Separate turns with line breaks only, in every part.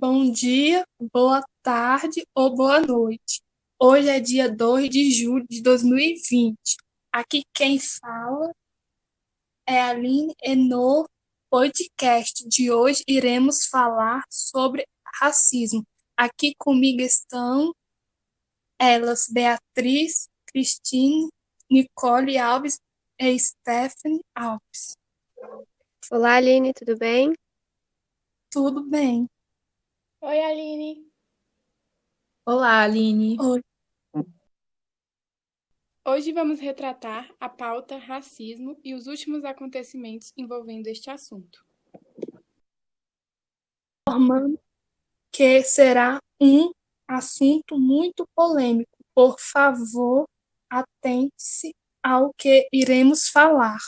Bom dia, boa tarde ou boa noite. Hoje é dia 2 de julho de 2020. Aqui quem fala é a Aline e no podcast de hoje iremos falar sobre racismo. Aqui comigo estão elas Beatriz, Cristine, Nicole Alves e Stephanie Alves.
Olá, Aline, tudo bem?
Tudo bem.
Oi, Aline.
Olá, Aline.
Oi.
Hoje vamos retratar a pauta racismo e os últimos acontecimentos envolvendo este assunto.
Informando que será um assunto muito polêmico. Por favor, atente-se ao que iremos falar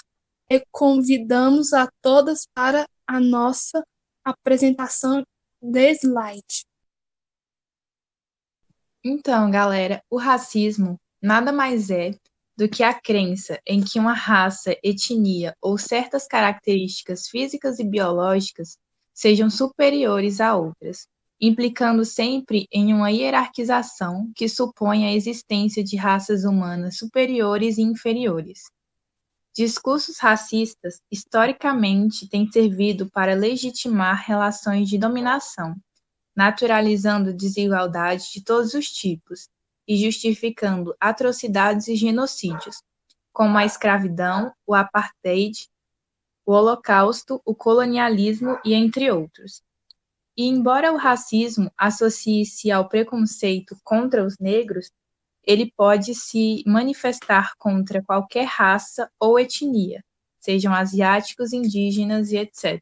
e convidamos a todas para a nossa apresentação de slide.
Então, galera, o racismo nada mais é do que a crença em que uma raça, etnia ou certas características físicas e biológicas sejam superiores a outras, implicando sempre em uma hierarquização que supõe a existência de raças humanas superiores e inferiores. Discursos racistas historicamente têm servido para legitimar relações de dominação, naturalizando desigualdades de todos os tipos e justificando atrocidades e genocídios, como a escravidão, o apartheid, o holocausto, o colonialismo e entre outros. E embora o racismo associe-se ao preconceito contra os negros, ele pode se manifestar contra qualquer raça ou etnia, sejam asiáticos, indígenas e etc.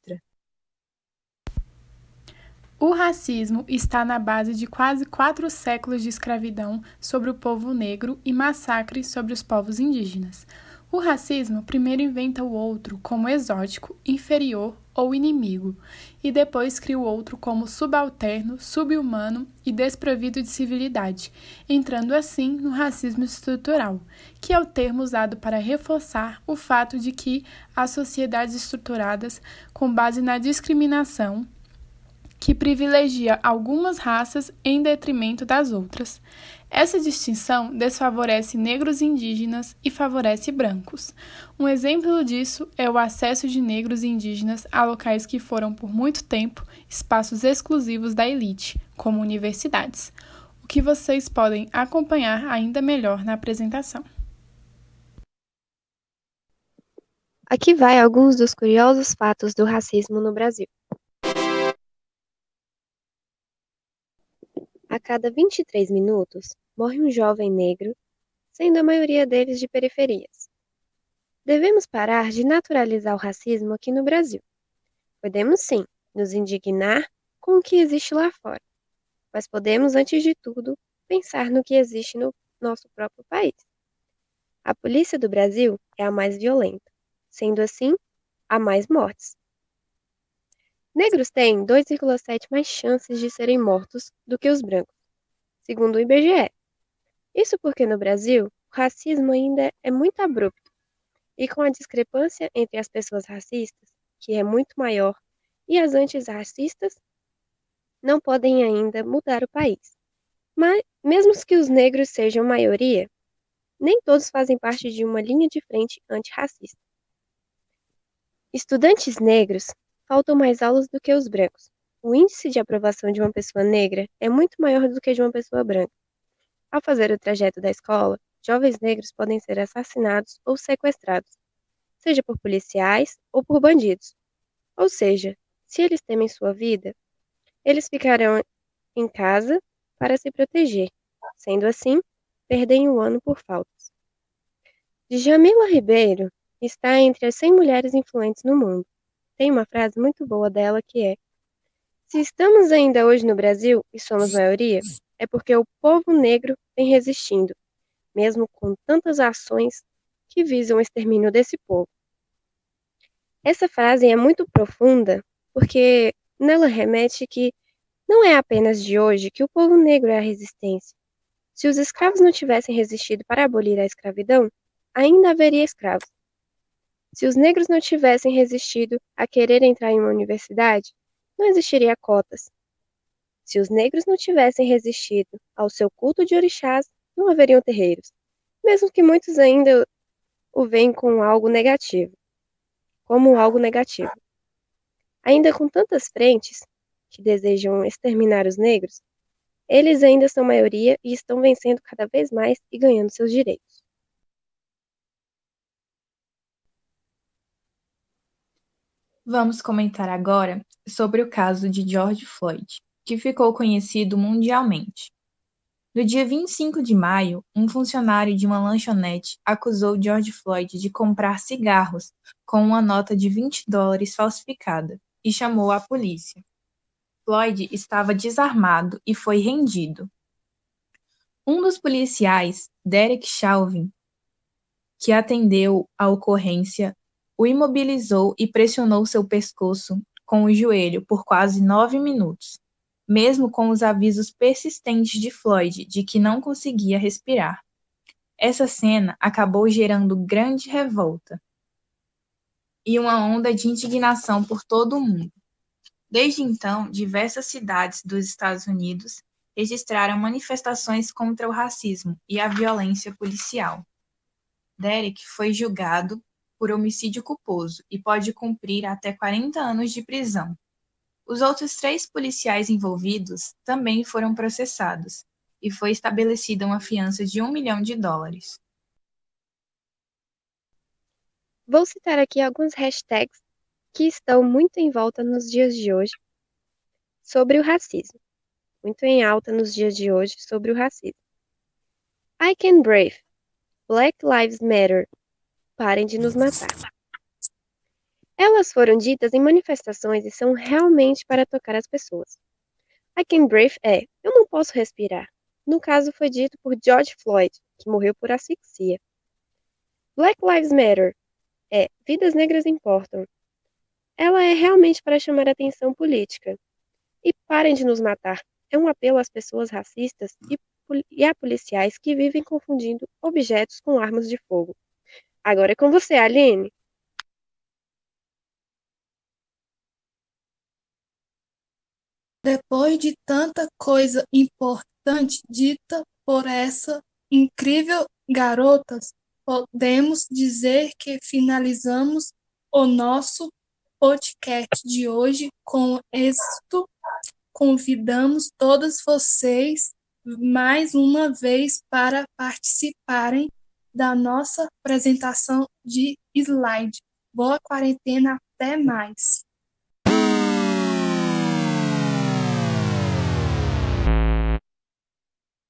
O racismo está na base de quase quatro séculos de escravidão sobre o povo negro e massacres sobre os povos indígenas. O racismo primeiro inventa o outro como exótico, inferior ou inimigo, e depois cria o outro como subalterno, subhumano e desprovido de civilidade, entrando assim no racismo estrutural, que é o termo usado para reforçar o fato de que as sociedades estruturadas com base na discriminação que privilegia algumas raças em detrimento das outras. Essa distinção desfavorece negros e indígenas e favorece brancos. Um exemplo disso é o acesso de negros e indígenas a locais que foram por muito tempo espaços exclusivos da elite, como universidades, o que vocês podem acompanhar ainda melhor na apresentação.
Aqui vai alguns dos curiosos fatos do racismo no Brasil. A cada 23 minutos, morre um jovem negro, sendo a maioria deles de periferias. Devemos parar de naturalizar o racismo aqui no Brasil. Podemos sim nos indignar com o que existe lá fora, mas podemos, antes de tudo, pensar no que existe no nosso próprio país. A polícia do Brasil é a mais violenta, sendo assim, há mais mortes. Negros têm 2,7 mais chances de serem mortos do que os brancos, segundo o IBGE. Isso porque no Brasil, o racismo ainda é muito abrupto, e com a discrepância entre as pessoas racistas, que é muito maior, e as antirracistas, não podem ainda mudar o país. Mas, mesmo que os negros sejam maioria, nem todos fazem parte de uma linha de frente antirracista. Estudantes negros faltam mais aulas do que os brancos. O índice de aprovação de uma pessoa negra é muito maior do que de uma pessoa branca. Ao fazer o trajeto da escola, jovens negros podem ser assassinados ou sequestrados, seja por policiais ou por bandidos. Ou seja, se eles temem sua vida, eles ficarão em casa para se proteger. Sendo assim, perdem o ano por faltas. Djamila Ribeiro está entre as 100 mulheres influentes no mundo. Tem uma frase muito boa dela que é: Se estamos ainda hoje no Brasil e somos maioria, é porque o povo negro vem resistindo, mesmo com tantas ações que visam o extermínio desse povo. Essa frase é muito profunda porque nela remete que não é apenas de hoje que o povo negro é a resistência. Se os escravos não tivessem resistido para abolir a escravidão, ainda haveria escravos. Se os negros não tivessem resistido a querer entrar em uma universidade, não existiria cotas. Se os negros não tivessem resistido ao seu culto de orixás, não haveriam terreiros, mesmo que muitos ainda o veem com algo negativo, como algo negativo. Ainda com tantas frentes que desejam exterminar os negros, eles ainda são maioria e estão vencendo cada vez mais e ganhando seus direitos.
Vamos comentar agora sobre o caso de George Floyd, que ficou conhecido mundialmente. No dia 25 de maio, um funcionário de uma lanchonete acusou George Floyd de comprar cigarros com uma nota de 20 dólares falsificada e chamou a polícia. Floyd estava desarmado e foi rendido. Um dos policiais, Derek Chauvin, que atendeu a ocorrência, o imobilizou e pressionou seu pescoço com o joelho por quase nove minutos, mesmo com os avisos persistentes de Floyd de que não conseguia respirar. Essa cena acabou gerando grande revolta e uma onda de indignação por todo o mundo. Desde então, diversas cidades dos Estados Unidos registraram manifestações contra o racismo e a violência policial. Derek foi julgado por homicídio culposo e pode cumprir até 40 anos de prisão. Os outros três policiais envolvidos também foram processados e foi estabelecida uma fiança de um milhão de dólares.
Vou citar aqui alguns hashtags que estão muito em volta nos dias de hoje sobre o racismo. Muito em alta nos dias de hoje sobre o racismo. I can brave. Black Lives Matter. Parem de nos matar. Elas foram ditas em manifestações e são realmente para tocar as pessoas. I can breathe é eu não posso respirar. No caso, foi dito por George Floyd, que morreu por asfixia. Black Lives Matter é vidas negras importam. Ela é realmente para chamar atenção política. E parem de nos matar. É um apelo às pessoas racistas e, e a policiais que vivem confundindo objetos com armas de fogo. Agora é com você, Aline.
Depois de tanta coisa importante dita por essa incrível garotas, podemos dizer que finalizamos o nosso podcast de hoje com êxito. Convidamos todos vocês mais uma vez para participarem da nossa apresentação de slide. Boa quarentena, até mais!